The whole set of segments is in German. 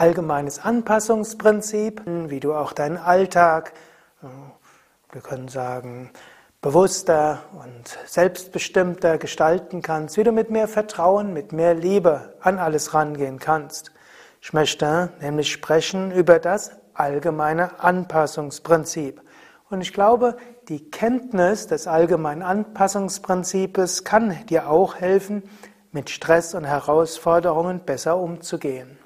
allgemeines Anpassungsprinzip, wie du auch deinen Alltag, äh, wir können sagen, bewusster und selbstbestimmter gestalten kannst, wie du mit mehr Vertrauen, mit mehr Liebe an alles rangehen kannst. Ich möchte nämlich sprechen über das allgemeine Anpassungsprinzip. Und ich glaube, die Kenntnis des allgemeinen Anpassungsprinzips kann dir auch helfen, mit Stress und Herausforderungen besser umzugehen.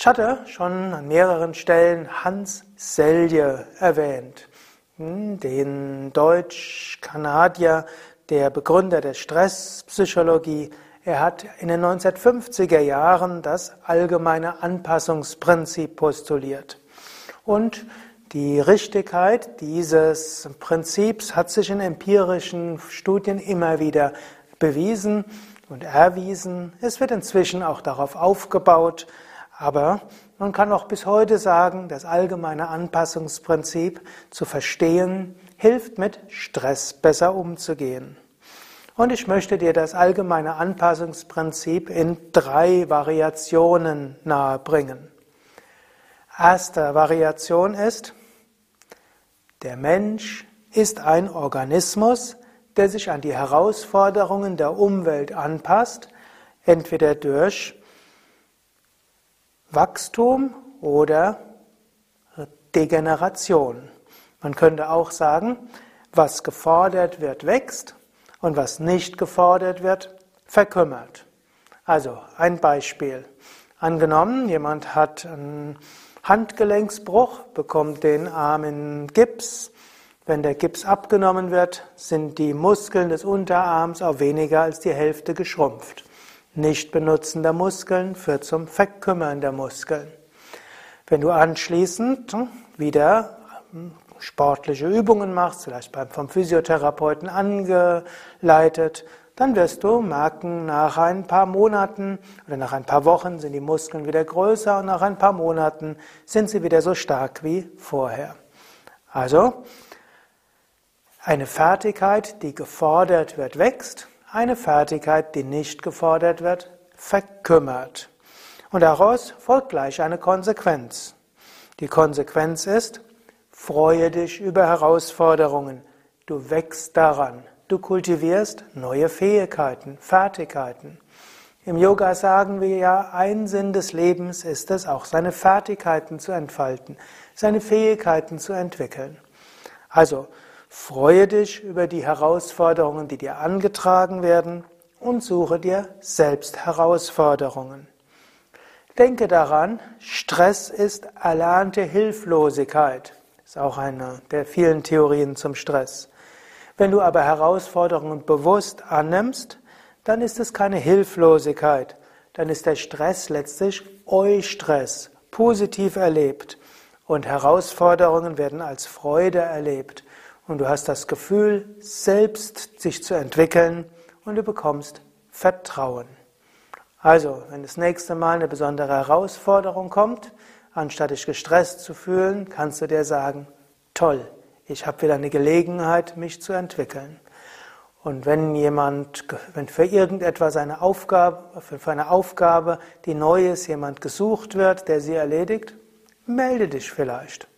Ich hatte schon an mehreren Stellen Hans Selye erwähnt, hm, den Deutsch-Kanadier, der Begründer der Stresspsychologie. Er hat in den 1950er Jahren das allgemeine Anpassungsprinzip postuliert. Und die Richtigkeit dieses Prinzips hat sich in empirischen Studien immer wieder bewiesen und erwiesen. Es wird inzwischen auch darauf aufgebaut, aber man kann auch bis heute sagen, das allgemeine Anpassungsprinzip zu verstehen, hilft mit Stress besser umzugehen. Und ich möchte dir das allgemeine Anpassungsprinzip in drei Variationen nahebringen. Erste Variation ist, der Mensch ist ein Organismus, der sich an die Herausforderungen der Umwelt anpasst, entweder durch Wachstum oder Degeneration. Man könnte auch sagen, was gefordert wird, wächst und was nicht gefordert wird, verkümmert. Also ein Beispiel. Angenommen, jemand hat einen Handgelenksbruch, bekommt den Arm in Gips. Wenn der Gips abgenommen wird, sind die Muskeln des Unterarms auf weniger als die Hälfte geschrumpft. Nichtbenutzen der Muskeln führt zum Verkümmern der Muskeln. Wenn du anschließend wieder sportliche Übungen machst, vielleicht vom Physiotherapeuten angeleitet, dann wirst du merken, nach ein paar Monaten oder nach ein paar Wochen sind die Muskeln wieder größer und nach ein paar Monaten sind sie wieder so stark wie vorher. Also, eine Fertigkeit, die gefordert wird, wächst, eine Fertigkeit, die nicht gefordert wird, verkümmert. Und daraus folgt gleich eine Konsequenz. Die Konsequenz ist, freue dich über Herausforderungen, du wächst daran. Du kultivierst neue Fähigkeiten, Fertigkeiten. Im Yoga sagen wir ja, ein Sinn des Lebens ist es, auch seine Fertigkeiten zu entfalten, seine Fähigkeiten zu entwickeln. Also freue dich über die Herausforderungen, die dir angetragen werden und suche dir selbst Herausforderungen. Denke daran, Stress ist erlernte Hilflosigkeit. Ist auch eine der vielen Theorien zum Stress. Wenn du aber Herausforderungen bewusst annimmst, dann ist es keine Hilflosigkeit, dann ist der Stress letztlich Eustress, positiv erlebt. Und Herausforderungen werden als Freude erlebt. Und du hast das Gefühl, selbst sich zu entwickeln und du bekommst Vertrauen. Also, wenn das nächste Mal eine besondere Herausforderung kommt, anstatt dich gestresst zu fühlen, kannst du dir sagen, toll, ich habe wieder eine Gelegenheit, mich zu entwickeln. Und wenn jemand, wenn für irgendetwas eine Aufgabe, für eine Aufgabe, die neu ist, jemand gesucht wird, der sie erledigt, melde dich vielleicht.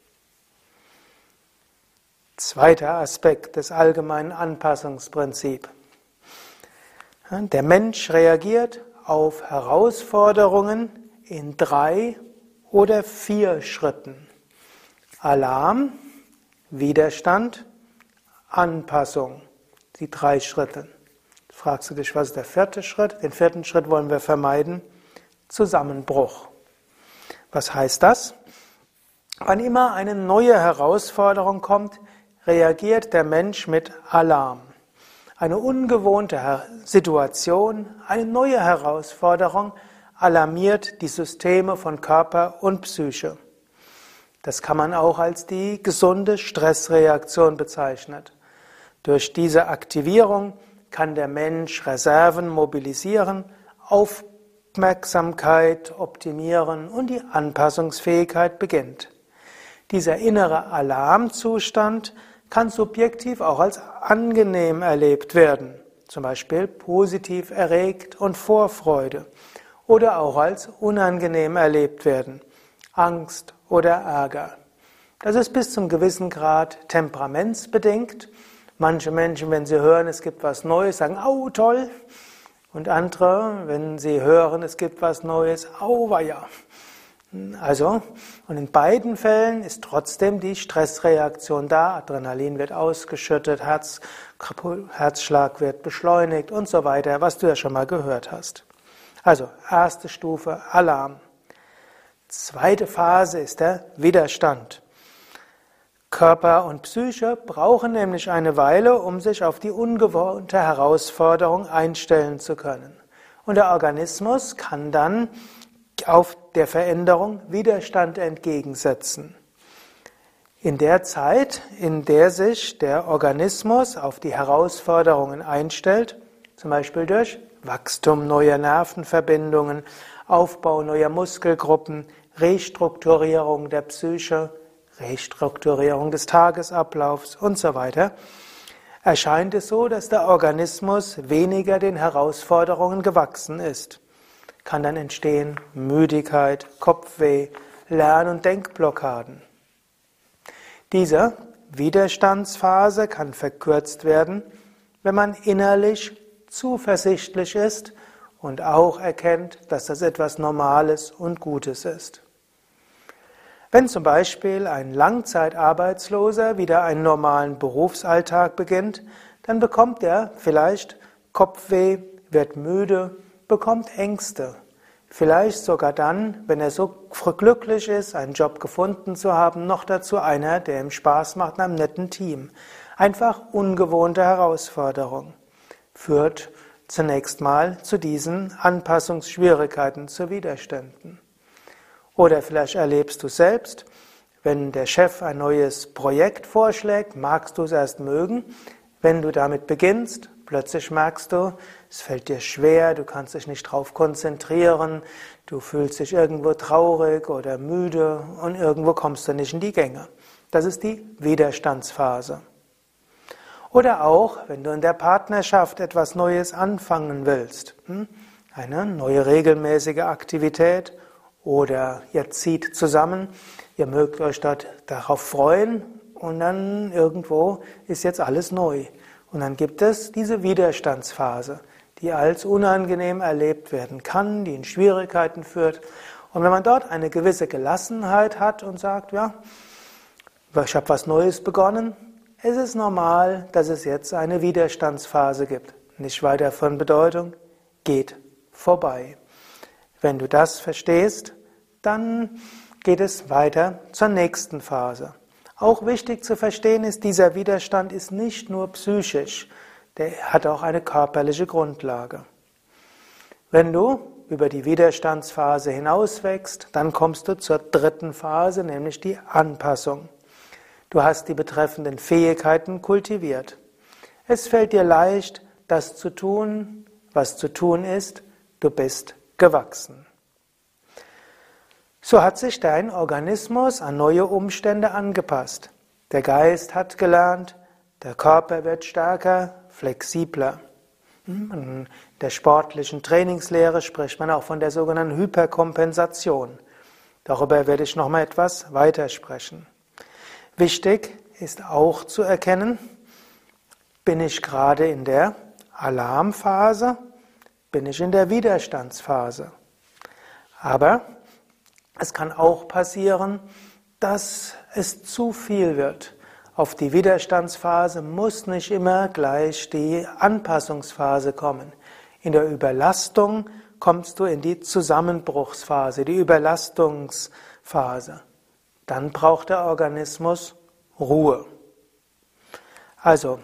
Zweiter Aspekt des allgemeinen Anpassungsprinzips. Der Mensch reagiert auf Herausforderungen in drei oder vier Schritten. Alarm, Widerstand, Anpassung. Die drei Schritte. fragst du dich, was ist der vierte Schritt? Den vierten Schritt wollen wir vermeiden. Zusammenbruch. Was heißt das? Wann immer eine neue Herausforderung kommt, reagiert der Mensch mit Alarm. Eine ungewohnte Situation, eine neue Herausforderung alarmiert die Systeme von Körper und Psyche. Das kann man auch als die gesunde Stressreaktion bezeichnen. Durch diese Aktivierung kann der Mensch Reserven mobilisieren, Aufmerksamkeit optimieren und die Anpassungsfähigkeit beginnt. Dieser innere Alarmzustand kann subjektiv auch als angenehm erlebt werden, zum Beispiel positiv erregt und Vorfreude oder auch als unangenehm erlebt werden. Angst oder Ärger. Das ist bis zum gewissen Grad temperamentsbedingt. Manche Menschen, wenn sie hören, es gibt was Neues, sagen, au, toll. Und andere, wenn sie hören, es gibt was Neues, au, ja. Also, und in beiden Fällen ist trotzdem die Stressreaktion da. Adrenalin wird ausgeschüttet, Herz, Herzschlag wird beschleunigt und so weiter, was du ja schon mal gehört hast. Also, erste Stufe, Alarm. Zweite Phase ist der Widerstand. Körper und Psyche brauchen nämlich eine Weile, um sich auf die ungewohnte Herausforderung einstellen zu können. Und der Organismus kann dann auf der Veränderung Widerstand entgegensetzen. In der Zeit, in der sich der Organismus auf die Herausforderungen einstellt, zum Beispiel durch Wachstum neuer Nervenverbindungen, Aufbau neuer Muskelgruppen, Restrukturierung der Psyche, Restrukturierung des Tagesablaufs und so weiter, erscheint es so, dass der Organismus weniger den Herausforderungen gewachsen ist kann dann entstehen Müdigkeit, Kopfweh, Lern- und Denkblockaden. Diese Widerstandsphase kann verkürzt werden, wenn man innerlich zuversichtlich ist und auch erkennt, dass das etwas Normales und Gutes ist. Wenn zum Beispiel ein Langzeitarbeitsloser wieder einen normalen Berufsalltag beginnt, dann bekommt er vielleicht Kopfweh, wird müde, bekommt Ängste. Vielleicht sogar dann, wenn er so glücklich ist, einen Job gefunden zu haben, noch dazu einer, der ihm Spaß macht in einem netten Team. Einfach ungewohnte Herausforderung. Führt zunächst mal zu diesen Anpassungsschwierigkeiten, zu Widerständen. Oder vielleicht erlebst du selbst, wenn der Chef ein neues Projekt vorschlägt, magst du es erst mögen. Wenn du damit beginnst, Plötzlich merkst du, es fällt dir schwer, du kannst dich nicht darauf konzentrieren, du fühlst dich irgendwo traurig oder müde und irgendwo kommst du nicht in die Gänge. Das ist die Widerstandsphase. Oder auch, wenn du in der Partnerschaft etwas Neues anfangen willst, hm? eine neue regelmäßige Aktivität oder ihr zieht zusammen, ihr mögt euch dort darauf freuen und dann irgendwo ist jetzt alles neu. Und dann gibt es diese Widerstandsphase, die als unangenehm erlebt werden kann, die in Schwierigkeiten führt. Und wenn man dort eine gewisse Gelassenheit hat und sagt, ja, ich habe was Neues begonnen, es ist normal, dass es jetzt eine Widerstandsphase gibt. Nicht weiter von Bedeutung, geht vorbei. Wenn du das verstehst, dann geht es weiter zur nächsten Phase. Auch wichtig zu verstehen ist, dieser Widerstand ist nicht nur psychisch, der hat auch eine körperliche Grundlage. Wenn du über die Widerstandsphase hinauswächst, dann kommst du zur dritten Phase, nämlich die Anpassung. Du hast die betreffenden Fähigkeiten kultiviert. Es fällt dir leicht, das zu tun, was zu tun ist. Du bist gewachsen. So hat sich dein Organismus an neue Umstände angepasst. Der Geist hat gelernt, der Körper wird stärker, flexibler. Hm, in der sportlichen Trainingslehre spricht man auch von der sogenannten Hyperkompensation. Darüber werde ich noch mal etwas weiter sprechen. Wichtig ist auch zu erkennen, bin ich gerade in der Alarmphase, bin ich in der Widerstandsphase. Aber es kann auch passieren, dass es zu viel wird. Auf die Widerstandsphase muss nicht immer gleich die Anpassungsphase kommen. In der Überlastung kommst du in die Zusammenbruchsphase, die Überlastungsphase. Dann braucht der Organismus Ruhe. Also,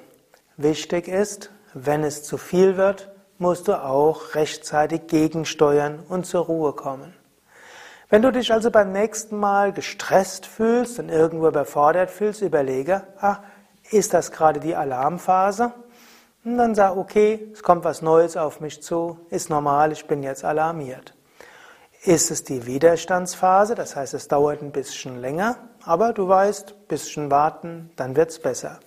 wichtig ist, wenn es zu viel wird, musst du auch rechtzeitig gegensteuern und zur Ruhe kommen. Wenn du dich also beim nächsten Mal gestresst fühlst und irgendwo überfordert fühlst, überlege, ah, ist das gerade die Alarmphase? Und dann sag, okay, es kommt was Neues auf mich zu, ist normal, ich bin jetzt alarmiert. Ist es die Widerstandsphase, das heißt, es dauert ein bisschen länger, aber du weißt, bisschen warten, dann wird's besser.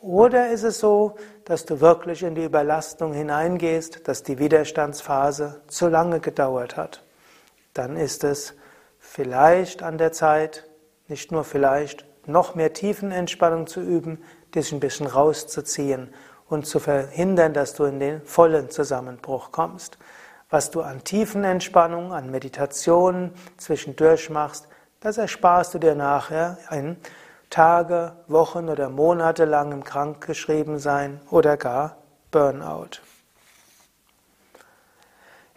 Oder ist es so, dass du wirklich in die Überlastung hineingehst, dass die Widerstandsphase zu lange gedauert hat? Dann ist es vielleicht an der Zeit, nicht nur vielleicht, noch mehr Tiefenentspannung zu üben, dich ein bisschen rauszuziehen und zu verhindern, dass du in den vollen Zusammenbruch kommst. Was du an Tiefenentspannung, an Meditation zwischendurch machst, das ersparst du dir nachher ein Tage, Wochen oder Monate lang im Krankgeschriebensein oder gar Burnout.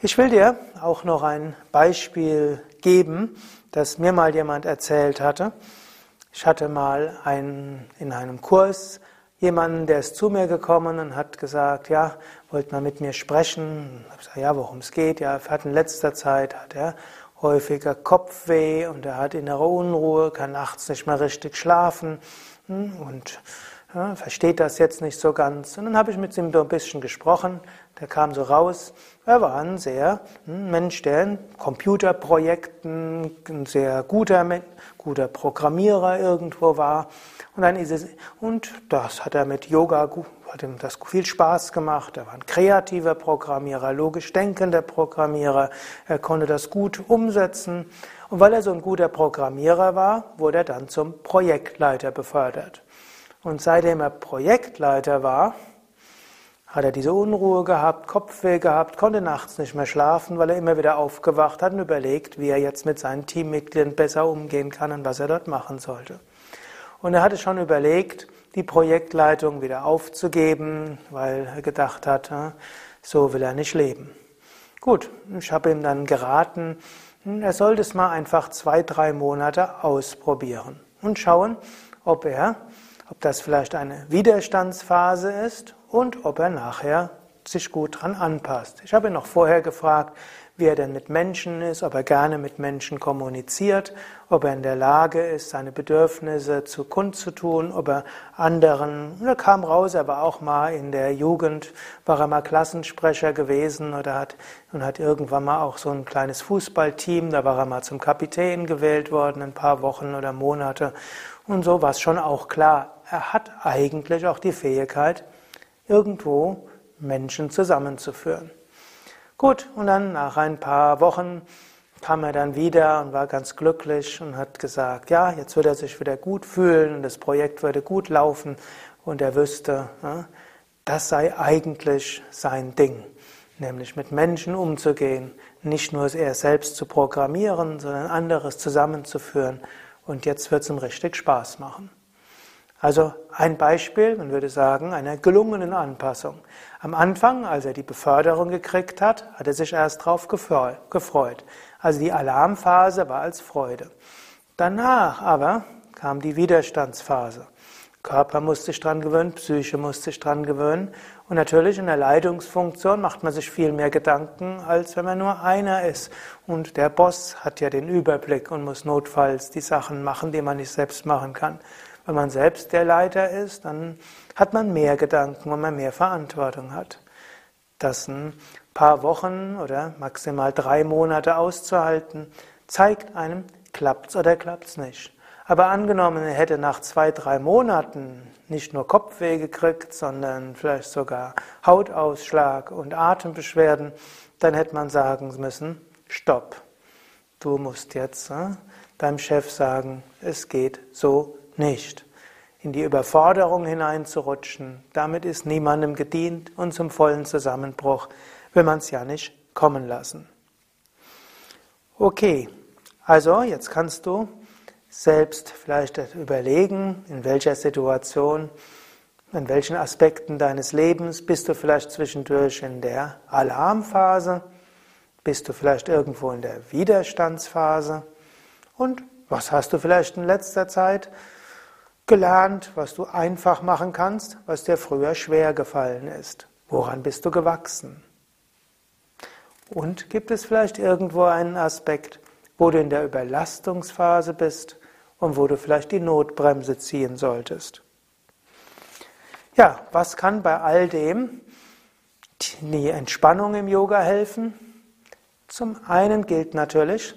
Ich will dir auch noch ein Beispiel geben, das mir mal jemand erzählt hatte. Ich hatte mal einen, in einem Kurs jemanden, der ist zu mir gekommen und hat gesagt, ja, wollte mal mit mir sprechen. Ich habe gesagt, ja, worum es geht. Ja, hat in letzter Zeit hat er häufiger Kopfweh und er hat innere Unruhe, kann nachts nicht mehr richtig schlafen hm, und ja, versteht das jetzt nicht so ganz. Und dann habe ich mit ihm ein bisschen gesprochen. Der kam so raus. Er war ein sehr hm, Mensch, der in Computerprojekten ein sehr guter, guter Programmierer irgendwo war. Und dann ist es, und das hat er mit Yoga hat ihm das viel Spaß gemacht. Er war ein kreativer Programmierer, logisch denkender Programmierer. Er konnte das gut umsetzen. Und weil er so ein guter Programmierer war, wurde er dann zum Projektleiter befördert. Und seitdem er Projektleiter war, hat er diese Unruhe gehabt, Kopfweh gehabt, konnte nachts nicht mehr schlafen, weil er immer wieder aufgewacht hat und überlegt, wie er jetzt mit seinen Teammitgliedern besser umgehen kann und was er dort machen sollte. Und er hatte schon überlegt, die Projektleitung wieder aufzugeben, weil er gedacht hat, so will er nicht leben. Gut, ich habe ihm dann geraten, er sollte es mal einfach zwei, drei Monate ausprobieren und schauen, ob er, ob das vielleicht eine Widerstandsphase ist und ob er nachher sich gut dran anpasst. Ich habe ihn noch vorher gefragt, wie er denn mit Menschen ist, ob er gerne mit Menschen kommuniziert, ob er in der Lage ist, seine Bedürfnisse zu kundzutun, ob er anderen, er kam raus, er war auch mal in der Jugend, war er mal Klassensprecher gewesen oder hat, und hat irgendwann mal auch so ein kleines Fußballteam, da war er mal zum Kapitän gewählt worden, ein paar Wochen oder Monate und so war es schon auch klar, er hat eigentlich auch die Fähigkeit, irgendwo Menschen zusammenzuführen. Gut, und dann nach ein paar Wochen kam er dann wieder und war ganz glücklich und hat gesagt, ja, jetzt wird er sich wieder gut fühlen und das Projekt würde gut laufen und er wüsste, das sei eigentlich sein Ding, nämlich mit Menschen umzugehen, nicht nur er selbst zu programmieren, sondern anderes zusammenzuführen und jetzt wird es ihm richtig Spaß machen. Also ein Beispiel, man würde sagen, einer gelungenen Anpassung. Am Anfang, als er die Beförderung gekriegt hat, hat er sich erst darauf gefreut. Also die Alarmphase war als Freude. Danach aber kam die Widerstandsphase. Körper musste sich dran gewöhnen, Psyche musste sich dran gewöhnen. Und natürlich in der Leitungsfunktion macht man sich viel mehr Gedanken, als wenn man nur einer ist. Und der Boss hat ja den Überblick und muss notfalls die Sachen machen, die man nicht selbst machen kann. Wenn man selbst der Leiter ist, dann hat man mehr Gedanken, wenn man mehr Verantwortung hat. Das ein paar Wochen oder maximal drei Monate auszuhalten, zeigt einem, klappt's oder klappt's nicht. Aber angenommen, er hätte nach zwei, drei Monaten nicht nur Kopfweh gekriegt, sondern vielleicht sogar Hautausschlag und Atembeschwerden, dann hätte man sagen müssen, stopp. Du musst jetzt äh, deinem Chef sagen, es geht so nicht. In die Überforderung hineinzurutschen, damit ist niemandem gedient und zum vollen Zusammenbruch will man es ja nicht kommen lassen. Okay, also jetzt kannst du selbst vielleicht überlegen, in welcher Situation, in welchen Aspekten deines Lebens bist du vielleicht zwischendurch in der Alarmphase, bist du vielleicht irgendwo in der Widerstandsphase und was hast du vielleicht in letzter Zeit gelernt, was du einfach machen kannst, was dir früher schwer gefallen ist? Woran bist du gewachsen? Und gibt es vielleicht irgendwo einen Aspekt, wo du in der Überlastungsphase bist und wo du vielleicht die Notbremse ziehen solltest? Ja, was kann bei all dem die Entspannung im Yoga helfen? Zum einen gilt natürlich,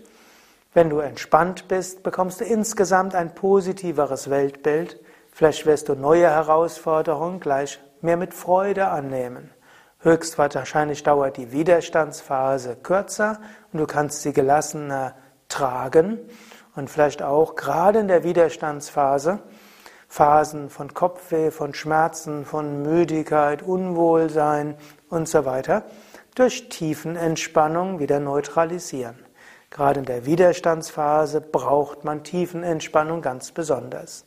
wenn du entspannt bist, bekommst du insgesamt ein positiveres Weltbild, Vielleicht wirst du neue Herausforderungen gleich mehr mit Freude annehmen. Höchstwahrscheinlich dauert die Widerstandsphase kürzer und du kannst sie gelassener tragen und vielleicht auch gerade in der Widerstandsphase Phasen von Kopfweh, von Schmerzen, von Müdigkeit, Unwohlsein und so weiter durch Tiefenentspannung wieder neutralisieren. Gerade in der Widerstandsphase braucht man Tiefenentspannung ganz besonders.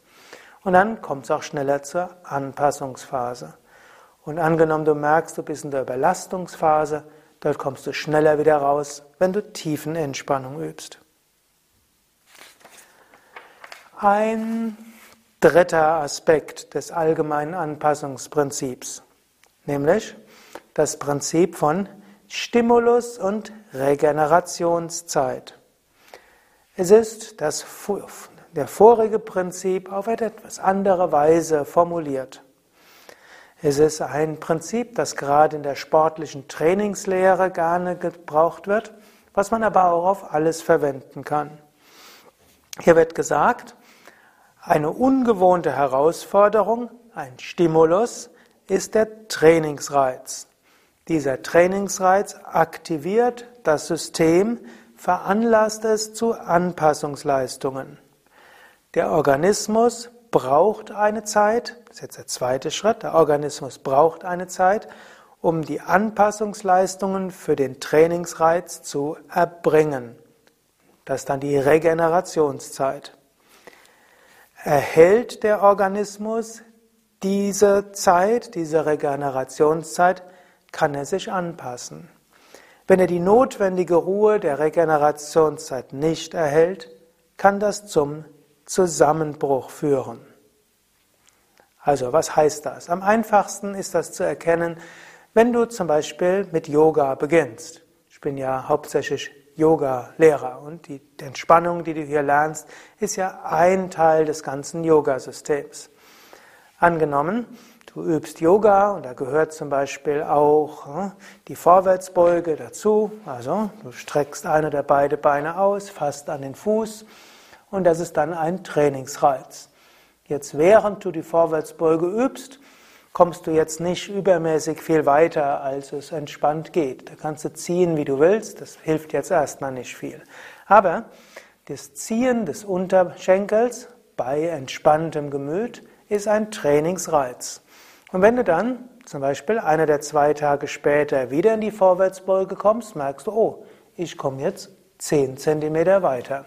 Und dann kommt es auch schneller zur Anpassungsphase. Und angenommen, du merkst, du bist in der Überlastungsphase, dort kommst du schneller wieder raus, wenn du Tiefenentspannung übst. Ein dritter Aspekt des allgemeinen Anpassungsprinzips, nämlich das Prinzip von Stimulus und Regenerationszeit. Es ist das, der vorige Prinzip auf etwas andere Weise formuliert. Es ist ein Prinzip, das gerade in der sportlichen Trainingslehre gerne gebraucht wird, was man aber auch auf alles verwenden kann. Hier wird gesagt, eine ungewohnte Herausforderung, ein Stimulus, ist der Trainingsreiz. Dieser Trainingsreiz aktiviert das System, veranlasst es zu Anpassungsleistungen. Der Organismus braucht eine Zeit, das ist jetzt der zweite Schritt, der Organismus braucht eine Zeit, um die Anpassungsleistungen für den Trainingsreiz zu erbringen. Das ist dann die Regenerationszeit erhält der Organismus diese Zeit, diese Regenerationszeit, kann er sich anpassen. Wenn er die notwendige Ruhe der Regenerationszeit nicht erhält, kann das zum Zusammenbruch führen. Also, was heißt das? Am einfachsten ist das zu erkennen, wenn du zum Beispiel mit Yoga beginnst. Ich bin ja hauptsächlich Yoga-Lehrer. Und die Entspannung, die du hier lernst, ist ja ein Teil des ganzen Yoga-Systems. Angenommen, du übst Yoga und da gehört zum Beispiel auch hm, die Vorwärtsbeuge dazu. Also du streckst eine der beiden Beine aus, fasst an den Fuß und das ist dann ein Trainingsreiz. Jetzt während du die Vorwärtsbeuge übst, kommst du jetzt nicht übermäßig viel weiter, als es entspannt geht. Da kannst du ziehen, wie du willst, das hilft jetzt erstmal nicht viel. Aber das Ziehen des Unterschenkels bei entspanntem Gemüt ist ein Trainingsreiz. Und wenn du dann zum Beispiel eine der zwei Tage später wieder in die Vorwärtsbeuge kommst, merkst du, oh, ich komme jetzt 10 cm weiter.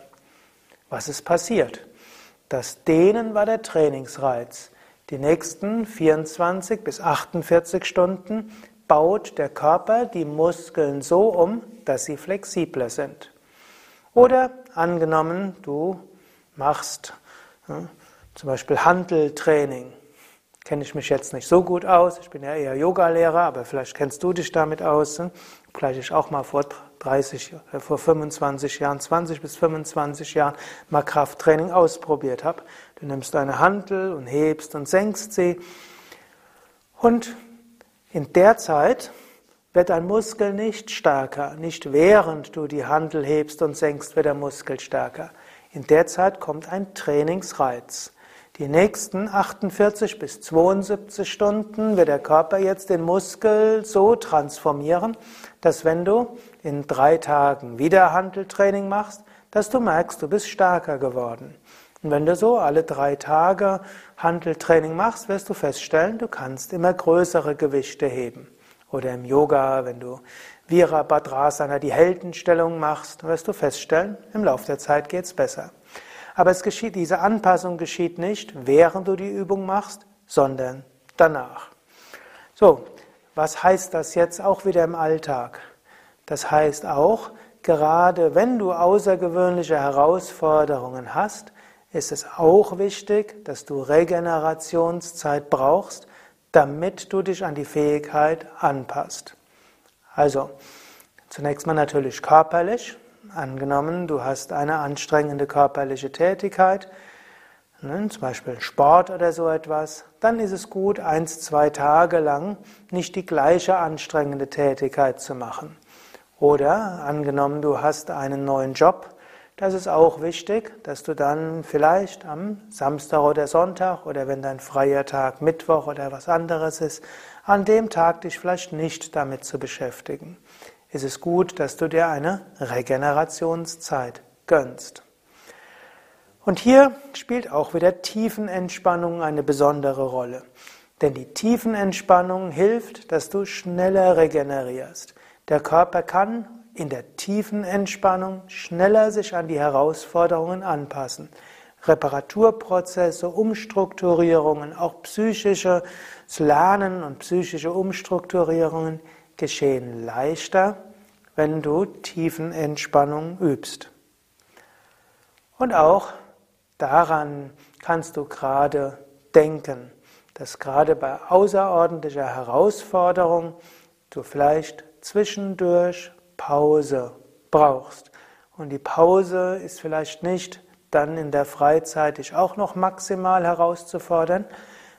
Was ist passiert? Das Dehnen war der Trainingsreiz. Die nächsten 24 bis 48 Stunden baut der Körper die Muskeln so um, dass sie flexibler sind. Oder angenommen, du machst ja, zum Beispiel Handeltraining. Kenne ich mich jetzt nicht so gut aus. Ich bin ja eher Yogalehrer, aber vielleicht kennst du dich damit aus. Obgleich ich auch mal vor 30, äh, vor 25 Jahren, 20 bis 25 Jahren mal Krafttraining ausprobiert habe. Du nimmst deine Handel und hebst und senkst sie. Und in der Zeit wird dein Muskel nicht stärker. Nicht während du die Handel hebst und senkst, wird der Muskel stärker. In der Zeit kommt ein Trainingsreiz. Die nächsten 48 bis 72 Stunden wird der Körper jetzt den Muskel so transformieren, dass wenn du in drei Tagen wieder Handeltraining machst, dass du merkst, du bist stärker geworden. Und wenn du so alle drei Tage Handeltraining machst, wirst du feststellen, du kannst immer größere Gewichte heben. Oder im Yoga, wenn du Virabhadrasana, die Heldenstellung machst, wirst du feststellen, im Laufe der Zeit geht's besser. Aber es geschieht, diese Anpassung geschieht nicht, während du die Übung machst, sondern danach. So, was heißt das jetzt auch wieder im Alltag? Das heißt auch, gerade wenn du außergewöhnliche Herausforderungen hast, ist es auch wichtig, dass du Regenerationszeit brauchst, damit du dich an die Fähigkeit anpasst. Also, zunächst mal natürlich körperlich, Angenommen, du hast eine anstrengende körperliche Tätigkeit, ne, zum Beispiel Sport oder so etwas, dann ist es gut, eins, zwei Tage lang nicht die gleiche anstrengende Tätigkeit zu machen. Oder angenommen, du hast einen neuen Job, das ist auch wichtig, dass du dann vielleicht am Samstag oder Sonntag oder wenn dein freier Tag Mittwoch oder was anderes ist, an dem Tag dich vielleicht nicht damit zu beschäftigen. Es ist gut, dass du dir eine Regenerationszeit gönnst. Und hier spielt auch wieder Tiefenentspannung eine besondere Rolle. Denn die Tiefenentspannung hilft, dass du schneller regenerierst. Der Körper kann in der tiefen Entspannung schneller sich an die Herausforderungen anpassen. Reparaturprozesse, Umstrukturierungen, auch psychisches Lernen und psychische Umstrukturierungen geschehen leichter, wenn du tiefen Entspannung übst. Und auch daran kannst du gerade denken, dass gerade bei außerordentlicher Herausforderung du vielleicht zwischendurch Pause brauchst. Und die Pause ist vielleicht nicht dann in der Freizeit dich auch noch maximal herauszufordern,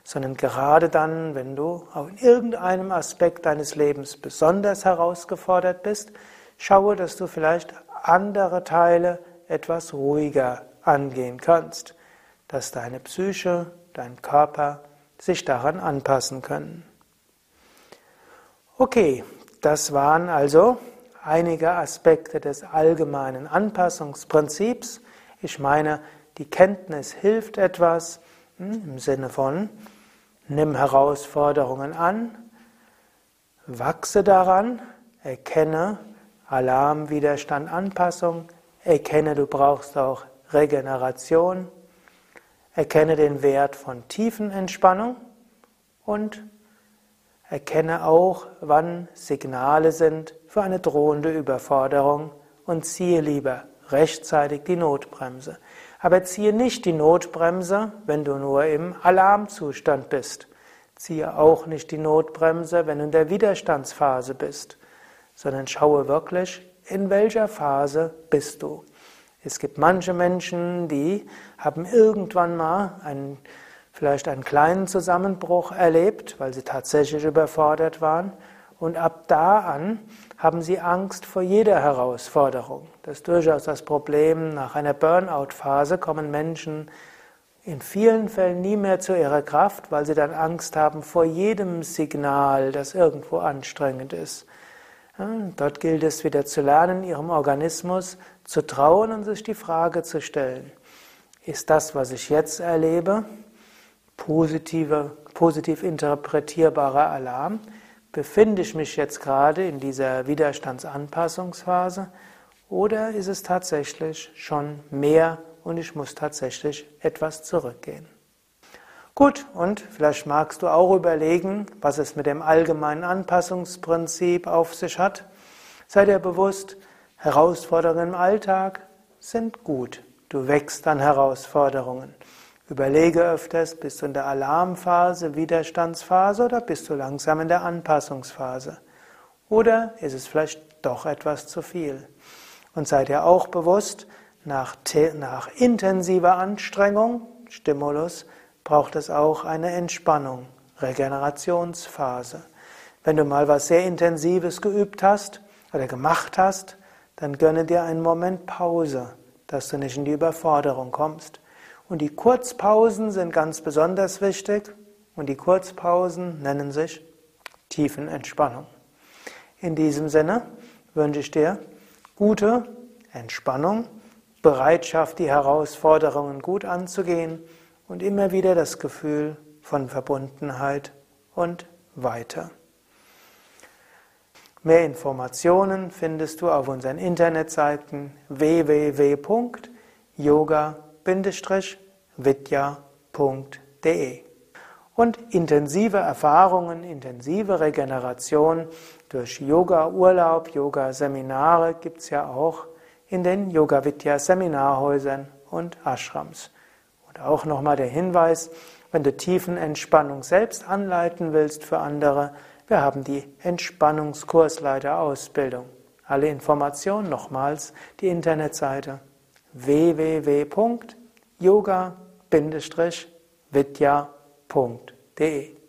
sondern gerade dann, wenn du in irgendeinem Aspekt deines Lebens besonders herausgefordert bist, schaue, dass du vielleicht andere Teile etwas ruhiger angehen kannst, dass deine Psyche, dein Körper sich daran anpassen können. Okay, das waren also einige Aspekte des allgemeinen Anpassungsprinzips. Ich meine, die Kenntnis hilft etwas hm, im Sinne von, nimm Herausforderungen an, wachse daran, erkenne Alarm, Widerstand, Anpassung, erkenne, du brauchst auch Regeneration, erkenne den Wert von tiefen Entspannung und Erkenne auch, wann Signale sind für eine drohende Überforderung und ziehe lieber rechtzeitig die Notbremse. Aber ziehe nicht die Notbremse, wenn du nur im Alarmzustand bist. Ziehe auch nicht die Notbremse, wenn du in der Widerstandsphase bist, sondern schaue wirklich, in welcher Phase bist du. Es gibt manche Menschen, die haben irgendwann mal einen vielleicht einen kleinen Zusammenbruch erlebt, weil sie tatsächlich überfordert waren. Und ab da an haben sie Angst vor jeder Herausforderung. Das ist durchaus das Problem. Nach einer Burnout-Phase kommen Menschen in vielen Fällen nie mehr zu ihrer Kraft, weil sie dann Angst haben vor jedem Signal, das irgendwo anstrengend ist. Dort gilt es wieder zu lernen, ihrem Organismus zu trauen und sich die Frage zu stellen, ist das, was ich jetzt erlebe, positive, positiv interpretierbarer Alarm. Befinde ich mich jetzt gerade in dieser Widerstandsanpassungsphase oder ist es tatsächlich schon mehr und ich muss tatsächlich etwas zurückgehen? Gut, und vielleicht magst du auch überlegen, was es mit dem allgemeinen Anpassungsprinzip auf sich hat. Sei dir bewusst, Herausforderungen im Alltag sind gut. Du wächst an Herausforderungen. Überlege öfters, bist du in der Alarmphase, Widerstandsphase oder bist du langsam in der Anpassungsphase? Oder ist es vielleicht doch etwas zu viel? Und sei dir auch bewusst, nach, nach intensiver Anstrengung, Stimulus, braucht es auch eine Entspannung, Regenerationsphase. Wenn du mal was sehr Intensives geübt hast oder gemacht hast, dann gönne dir einen Moment Pause, dass du nicht in die Überforderung kommst. Und die Kurzpausen sind ganz besonders wichtig und die Kurzpausen nennen sich Tiefenentspannung. In diesem Sinne wünsche ich dir gute Entspannung, Bereitschaft, die Herausforderungen gut anzugehen und immer wieder das Gefühl von Verbundenheit und weiter. Mehr Informationen findest du auf unseren Internetseiten www.yoga.com vidya.de. Und intensive Erfahrungen, intensive Regeneration durch Yoga-Urlaub, Yoga-Seminare gibt es ja auch in den Yoga Vidya Seminarhäusern und Ashrams. Und auch nochmal der Hinweis, wenn du Tiefenentspannung selbst anleiten willst für andere, wir haben die Entspannungskursleiter-Ausbildung. Alle Informationen nochmals die Internetseite www yoga-vidya.de